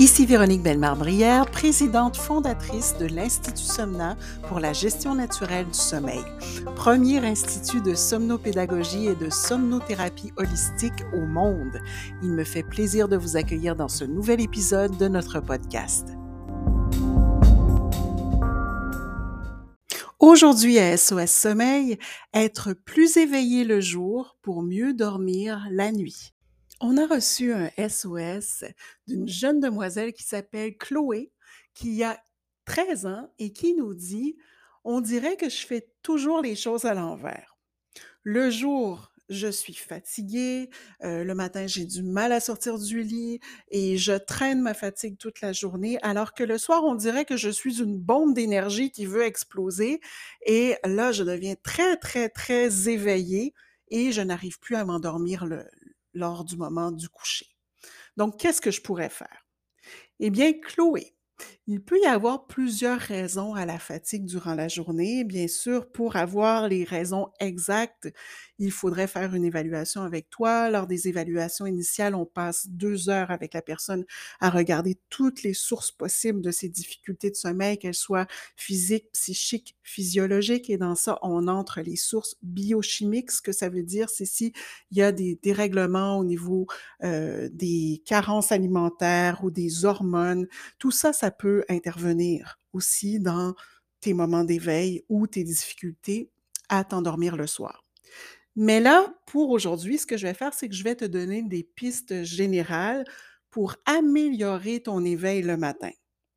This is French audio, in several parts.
Ici Véronique Bellemare-Brière, présidente fondatrice de l'Institut Somna pour la gestion naturelle du sommeil, premier institut de somnopédagogie et de somnothérapie holistique au monde. Il me fait plaisir de vous accueillir dans ce nouvel épisode de notre podcast. Aujourd'hui à SOS Sommeil, être plus éveillé le jour pour mieux dormir la nuit. On a reçu un SOS d'une jeune demoiselle qui s'appelle Chloé, qui a 13 ans et qui nous dit On dirait que je fais toujours les choses à l'envers. Le jour, je suis fatiguée, euh, le matin, j'ai du mal à sortir du lit et je traîne ma fatigue toute la journée, alors que le soir, on dirait que je suis une bombe d'énergie qui veut exploser et là, je deviens très, très, très éveillée et je n'arrive plus à m'endormir le, lors du moment du coucher. Donc, qu'est-ce que je pourrais faire? Eh bien, Chloé, il peut y avoir plusieurs raisons à la fatigue durant la journée. Bien sûr, pour avoir les raisons exactes, il faudrait faire une évaluation avec toi. Lors des évaluations initiales, on passe deux heures avec la personne à regarder toutes les sources possibles de ces difficultés de sommeil, qu'elles soient physiques, psychiques, physiologiques. Et dans ça, on entre les sources biochimiques. Ce que ça veut dire, c'est s'il y a des dérèglements au niveau euh, des carences alimentaires ou des hormones. Tout ça, ça peut intervenir aussi dans tes moments d'éveil ou tes difficultés à t'endormir le soir. Mais là, pour aujourd'hui, ce que je vais faire, c'est que je vais te donner des pistes générales pour améliorer ton éveil le matin.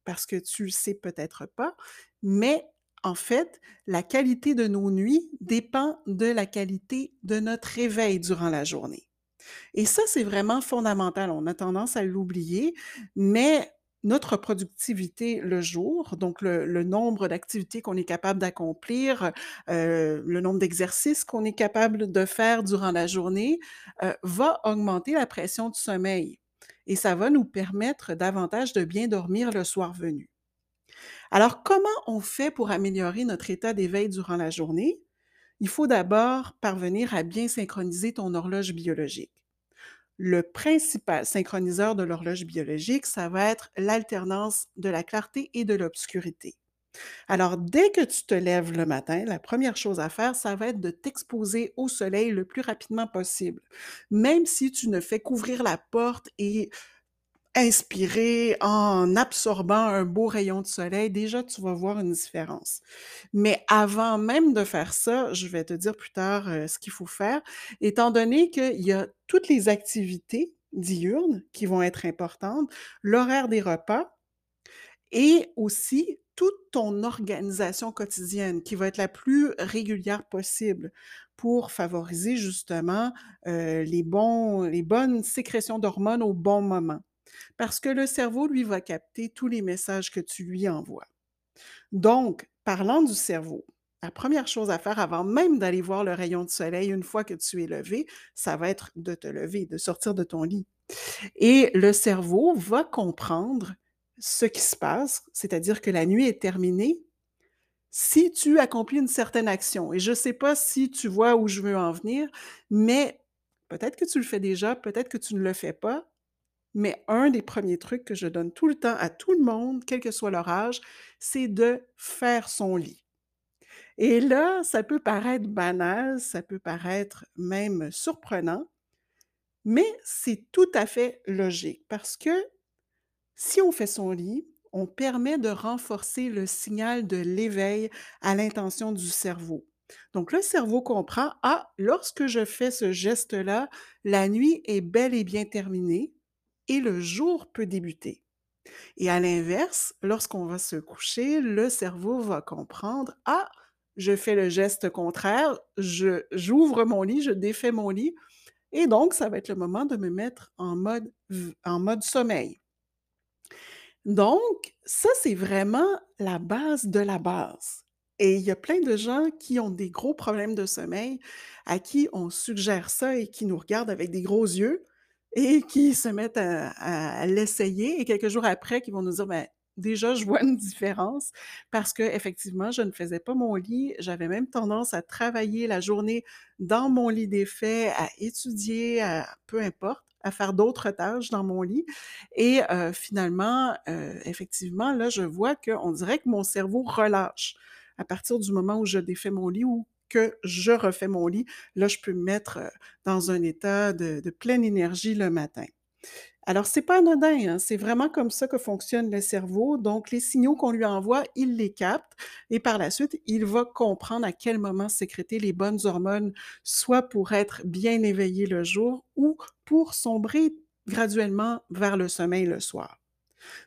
Parce que tu le sais peut-être pas, mais en fait, la qualité de nos nuits dépend de la qualité de notre éveil durant la journée. Et ça, c'est vraiment fondamental. On a tendance à l'oublier, mais notre productivité le jour, donc le, nombre d'activités qu'on est capable d'accomplir, euh, le nombre d'exercices qu'on est capable de faire durant la journée, euh, va augmenter la pression du sommeil et ça va nous permettre davantage de bien dormir le soir venu. Alors, comment on fait pour améliorer notre état d'éveil durant la journée? Il faut d'abord parvenir à bien synchroniser ton horloge biologique. Le principal synchroniseur de l'horloge biologique, ça va être l'alternance de la clarté et de l'obscurité. Alors, dès que tu te lèves le matin, la première chose à faire, ça va être de t'exposer au soleil le plus rapidement possible. Même si tu ne fais qu'ouvrir la porte et inspirer en absorbant un beau rayon de soleil, déjà tu vas voir une différence. Mais avant même de faire ça, je vais te dire plus tard euh, ce qu'il faut faire, étant donné qu'il y a toutes les activités diurnes qui vont être importantes, l'horaire des repas et aussi toute ton organisation quotidienne qui va être la plus régulière possible pour favoriser justement euh, les, bonnes sécrétions d'hormones au bon moment parce que le cerveau, lui, va capter tous les messages que tu lui envoies. Donc, parlant du cerveau, la première chose à faire avant même d'aller voir le rayon de soleil une fois que tu es levé, ça va être de te lever, de sortir de ton lit. Et le cerveau va comprendre ce qui se passe, c'est-à-dire que la nuit est terminée si tu accomplis une certaine action. Et je ne sais pas si tu vois où je veux en venir, mais peut-être que tu le fais déjà, peut-être que tu ne le fais pas, mais un des premiers trucs que je donne tout le temps à tout le monde, quel que soit leur âge, c'est de faire son lit. Et là, ça peut paraître banal, ça peut paraître même surprenant, mais c'est tout à fait logique parce que si on fait son lit, on permet de renforcer le signal de l'éveil à l'intention du cerveau. Donc le cerveau comprend, ah, lorsque je fais ce geste-là, la nuit est bel et bien terminée, et le jour peut débuter. Et à l'inverse, lorsqu'on va se coucher, le cerveau va comprendre, ah, je fais le geste contraire, je, j'ouvre mon lit, je défais mon lit, et donc ça va être le moment de me mettre en mode, en mode sommeil. Donc, ça, c'est vraiment la base de la base. Et il y a plein de gens qui ont des gros problèmes de sommeil, à qui on suggère ça et qui nous regardent avec des gros yeux et qui se mettent à, l'essayer et quelques jours après, qui vont nous dire, ben, déjà, je vois une différence parce que effectivement, je ne faisais pas mon lit. J'avais même tendance à travailler la journée dans mon lit d'effet, à étudier, à, peu importe, à faire d'autres tâches dans mon lit et heu, finalement, heu, effectivement, là, je vois qu'on dirait que mon cerveau relâche. À partir du moment où je défais mon lit que je refais mon lit, là, je peux me mettre, dans un état de de pleine énergie le matin. Alors c'est pas anodin, hein, c'est vraiment comme ça que fonctionne le cerveau, donc les signaux qu'on lui envoie, il les capte et par la suite, il va comprendre à quel moment sécréter les bonnes hormones, soit pour être bien éveillé le jour ou pour sombrer graduellement vers le sommeil le soir.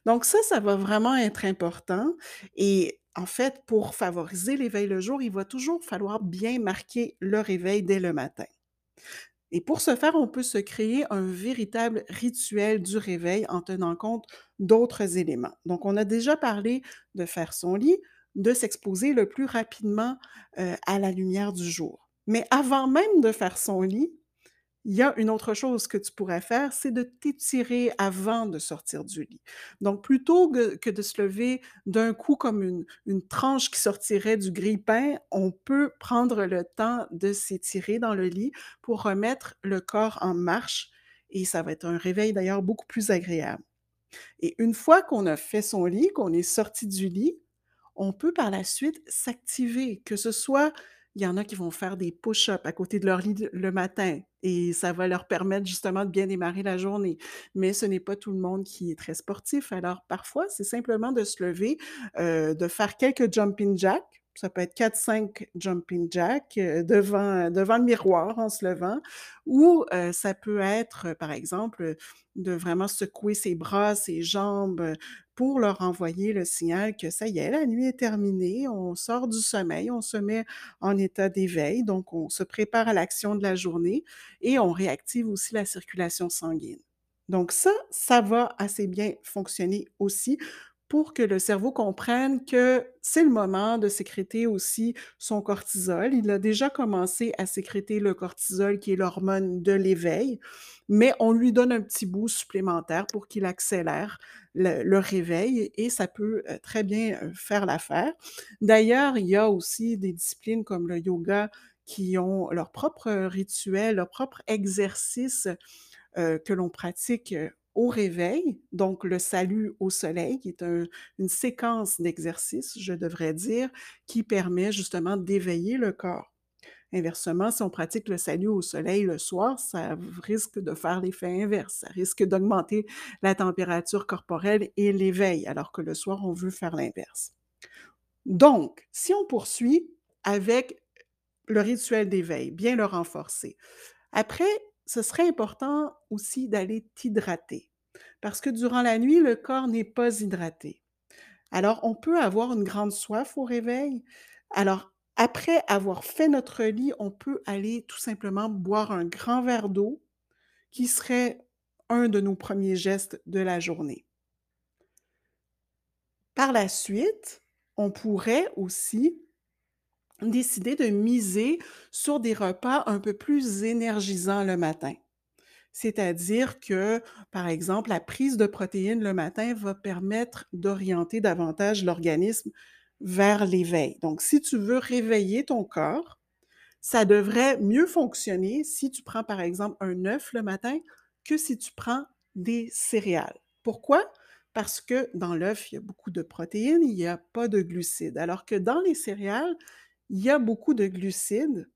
Donc ça, ça va vraiment être important et en fait, pour favoriser l'éveil le jour, il va toujours falloir bien marquer le réveil dès le matin. Et pour ce faire, on peut se créer un véritable rituel du réveil en tenant compte d'autres éléments. Donc, on a déjà parlé de faire son lit, de s'exposer le plus rapidement euh, à la lumière du jour. Mais avant même de faire son lit, il y a une autre chose que tu pourrais faire, c'est de t'étirer avant de sortir du lit. Donc, plutôt que, de se lever d'un coup comme une, une tranche qui sortirait du grille-pain, on peut prendre le temps de s'étirer dans le lit pour remettre le corps en marche et ça va être un réveil d'ailleurs beaucoup plus agréable. Et une fois qu'on a fait son lit, qu'on est sorti du lit, on peut par la suite s'activer, que ce soit il y en a qui vont faire des push-ups à côté de leur lit le matin et ça va leur permettre justement de bien démarrer la journée. Mais ce n'est pas tout le monde qui est très sportif, alors parfois, c'est simplement de se lever, heu, de faire quelques jumping jacks. Ça peut être quatre cinq jumping jacks, heu, devant, devant le miroir en se levant ou, heu, ça peut être, par exemple, de vraiment secouer ses bras, ses jambes, pour leur envoyer le signal que ça y est, la nuit est terminée, on sort du sommeil, on se met en état d'éveil, donc on se prépare à l'action de la journée et on réactive aussi la circulation sanguine. Donc ça, ça va assez bien fonctionner aussi pour que le cerveau comprenne que c'est le moment de sécréter aussi son cortisol. Il a déjà commencé à sécréter le cortisol, qui est l'hormone de l'éveil, mais on lui donne un petit bout supplémentaire pour qu'il accélère le, réveil et ça peut euh, très bien euh, faire l'affaire. D'ailleurs, il y a aussi des disciplines comme le yoga qui ont leur propre rituel, leur propre exercice euh, que l'on pratique au réveil, donc le salut au soleil, qui est un- une séquence d'exercices, je devrais dire, qui permet justement d'éveiller le corps. Inversement, si on pratique le salut au soleil le soir, ça risque de faire l'effet inverse. Ça risque d'augmenter la température corporelle et l'éveil, alors que le soir, on veut faire l'inverse. Donc, si on poursuit avec le rituel d'éveil, bien le renforcer. Après, ce serait important aussi d'aller t'hydrater parce que durant la nuit, le corps n'est pas hydraté. Alors, on peut avoir une grande soif au réveil. Alors, après avoir fait notre lit, on peut aller tout simplement boire un grand verre d'eau qui serait un de nos premiers gestes de la journée. Par la suite, on pourrait aussi décider de miser sur des repas un peu plus énergisants le matin. C'est-à-dire que, par exemple, la prise de protéines le matin va permettre d'orienter davantage l'organisme vers l'éveil. Donc, si tu veux réveiller ton corps, ça devrait mieux fonctionner si tu prends, par exemple, un œuf le matin que si tu prends des céréales. Pourquoi? Parce que dans l'œuf, il y a beaucoup de protéines, il n'y a pas de glucides. Alors que dans les céréales, il y a beaucoup de glucides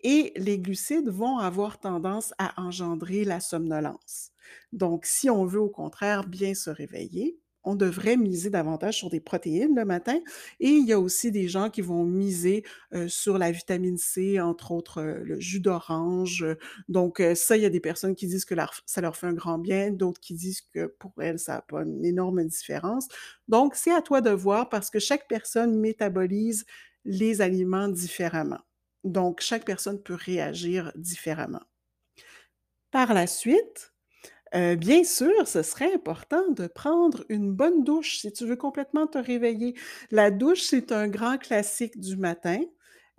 et les glucides vont avoir tendance à engendrer la somnolence. Donc, si on veut au contraire bien se réveiller, on devrait miser davantage sur des protéines le matin et il y a aussi des gens qui vont miser, heu, sur la vitamine C, entre autres, heu, le jus d'orange, donc heu, ça, il y a des personnes qui disent que ça leur fait un grand bien, d'autres qui disent que pour elles, ça a pas une énorme différence. Donc c'est à toi de voir parce que chaque personne métabolise les aliments différemment. Donc, chaque personne peut réagir différemment. Par la suite, heu, bien sûr, ce serait important de prendre une bonne douche si tu veux complètement te réveiller. La douche, c'est un grand classique du matin,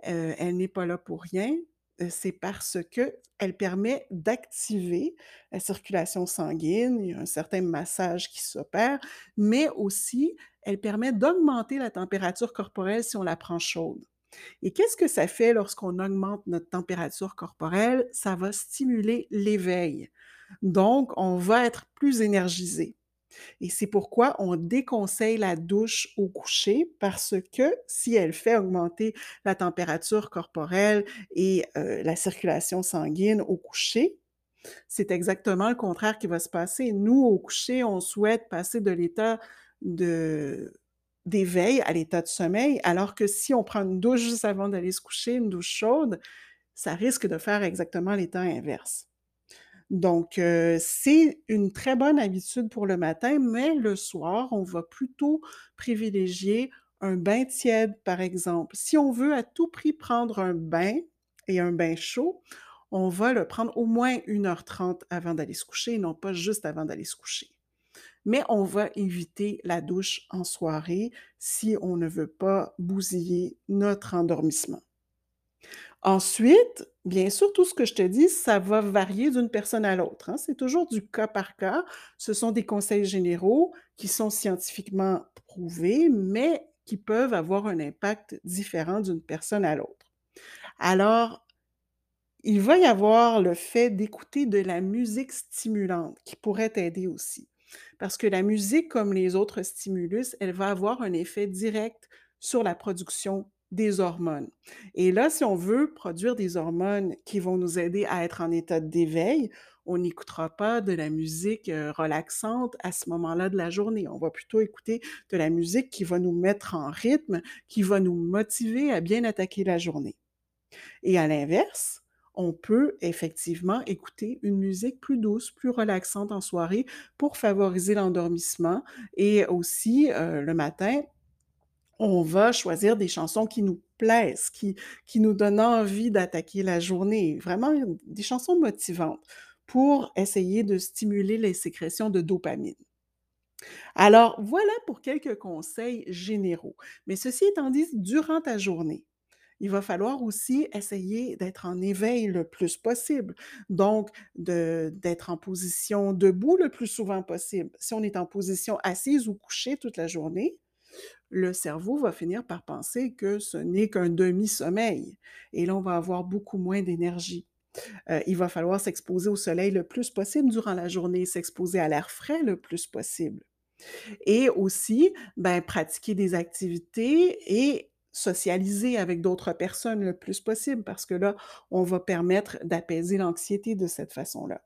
heu, elle n'est pas là pour rien, heu, c'est parce qu'elle permet d'activer la circulation sanguine, il y a un certain massage qui s'opère, mais aussi elle permet d'augmenter la température corporelle si on la prend chaude. Et qu'est-ce que ça fait lorsqu'on augmente notre température corporelle? Ça va stimuler l'éveil. Donc, on va être plus énergisé. Et c'est pourquoi on déconseille la douche au coucher parce que si elle fait augmenter la température corporelle et euh, la circulation sanguine au coucher, c'est exactement le contraire qui va se passer. Nous, au coucher, on souhaite passer de l'état d'éveil à l'état de sommeil, alors que si on prend une douche juste avant d'aller se coucher, une douche chaude, ça risque de faire exactement l'état inverse. Donc, euh, c'est une très bonne habitude pour le matin, mais le soir, on va plutôt privilégier un bain tiède, par exemple. Si on veut à tout prix prendre un bain et un bain chaud, on va le prendre au moins 1h30 avant d'aller se coucher, non pas juste avant d'aller se coucher. Mais on va éviter la douche en soirée si on ne veut pas bousiller notre endormissement. Ensuite, bien sûr, tout ce que je te dis, ça va varier d'une personne à l'autre. Hein. C'est toujours du cas par cas. Ce sont des conseils généraux qui sont scientifiquement prouvés, mais qui peuvent avoir un impact différent d'une personne à l'autre. Alors, il va y avoir le fait d'écouter de la musique stimulante qui pourrait t'aider aussi. Parce que la musique, comme les autres stimulus, elle va avoir un effet direct sur la production des hormones. Et là, si on veut produire des hormones qui vont nous aider à être en état d'éveil, on n'écoutera pas de la musique euh, relaxante à ce moment-là de la journée. On va plutôt écouter de la musique qui va nous mettre en rythme, qui va nous motiver à bien attaquer la journée. Et à l'inverse, on peut effectivement écouter une musique plus douce, plus relaxante en soirée pour favoriser l'endormissement et aussi euh, le matin on va choisir des chansons qui nous plaisent, qui, qui nous donnent envie d'attaquer la journée, vraiment des chansons motivantes pour essayer de stimuler les sécrétions de dopamine. Alors, voilà pour quelques conseils généraux. Mais ceci étant dit, durant ta journée, il va falloir aussi essayer d'être en éveil le plus possible. Donc, d'être en position debout le plus souvent possible. Si on est en position assise ou couchée toute la journée, le cerveau va finir par penser que ce n'est qu'un demi-sommeil. Et là, on va avoir beaucoup moins d'énergie. Euh, il va falloir s'exposer au soleil le plus possible durant la journée, s'exposer à l'air frais le plus possible. Et aussi, ben, pratiquer des activités et socialiser avec d'autres personnes le plus possible parce que là, on va permettre d'apaiser l'anxiété de cette façon-là.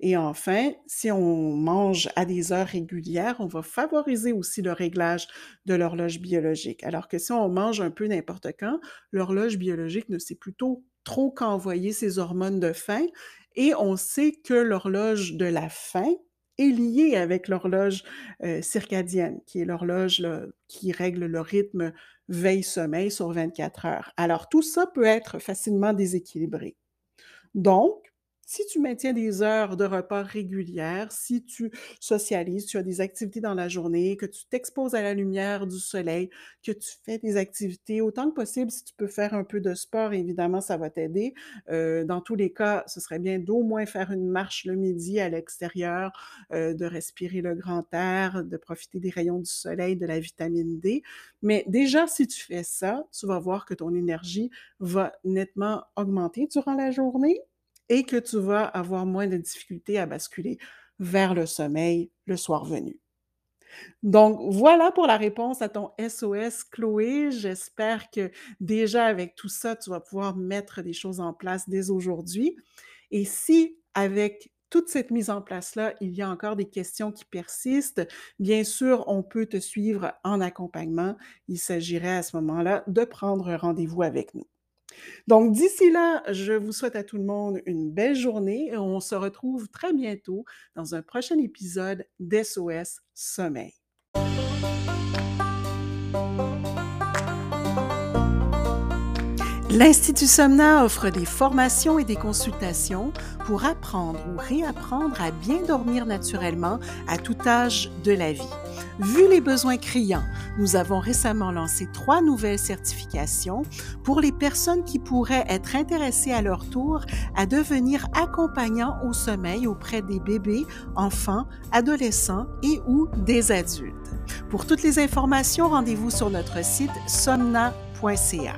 Et enfin, si on mange à des heures régulières, on va favoriser aussi le réglage de l'horloge biologique. Alors que si on mange un peu n'importe quand, l'horloge biologique ne sait plutôt trop qu'envoyer ses hormones de faim et on sait que l'horloge de la faim est liée avec l'horloge euh, circadienne, qui est l'horloge qui règle le rythme veille-sommeil sur 24 heures. Alors tout ça peut être facilement déséquilibré. Donc, si tu maintiens des heures de repas régulières, si tu socialises, tu as des activités dans la journée, que tu t'exposes à la lumière du soleil, que tu fais des activités autant que possible, si tu peux faire un peu de sport, évidemment, ça va t'aider. Euh, dans tous les cas, ce serait bien d'au moins faire une marche le midi à l'extérieur, euh, de respirer le grand air, de profiter des rayons du soleil, de la vitamine D. Mais déjà, si tu fais ça, tu vas voir que ton énergie va nettement augmenter durant la journée et que tu vas avoir moins de difficultés à basculer vers le sommeil le soir venu. Donc, voilà pour la réponse à ton SOS, Chloé. J'espère que déjà avec tout ça, tu vas pouvoir mettre des choses en place dès aujourd'hui. Et si avec toute cette mise en place-là, il y a encore des questions qui persistent, bien sûr, on peut te suivre en accompagnement. Il s'agirait à ce moment-là de prendre rendez-vous avec nous. Donc d'ici là, je vous souhaite à tout le monde une belle journée et on se retrouve très bientôt dans un prochain épisode d'SOS Sommeil. L'Institut Somna offre des formations et des consultations pour apprendre ou réapprendre à bien dormir naturellement à tout âge de la vie. Vu les besoins criants, nous avons récemment lancé trois nouvelles certifications pour les personnes qui pourraient être intéressées à leur tour à devenir accompagnants au sommeil auprès des bébés, enfants, adolescents et ou des adultes. Pour toutes les informations, rendez-vous sur notre site somna.ca.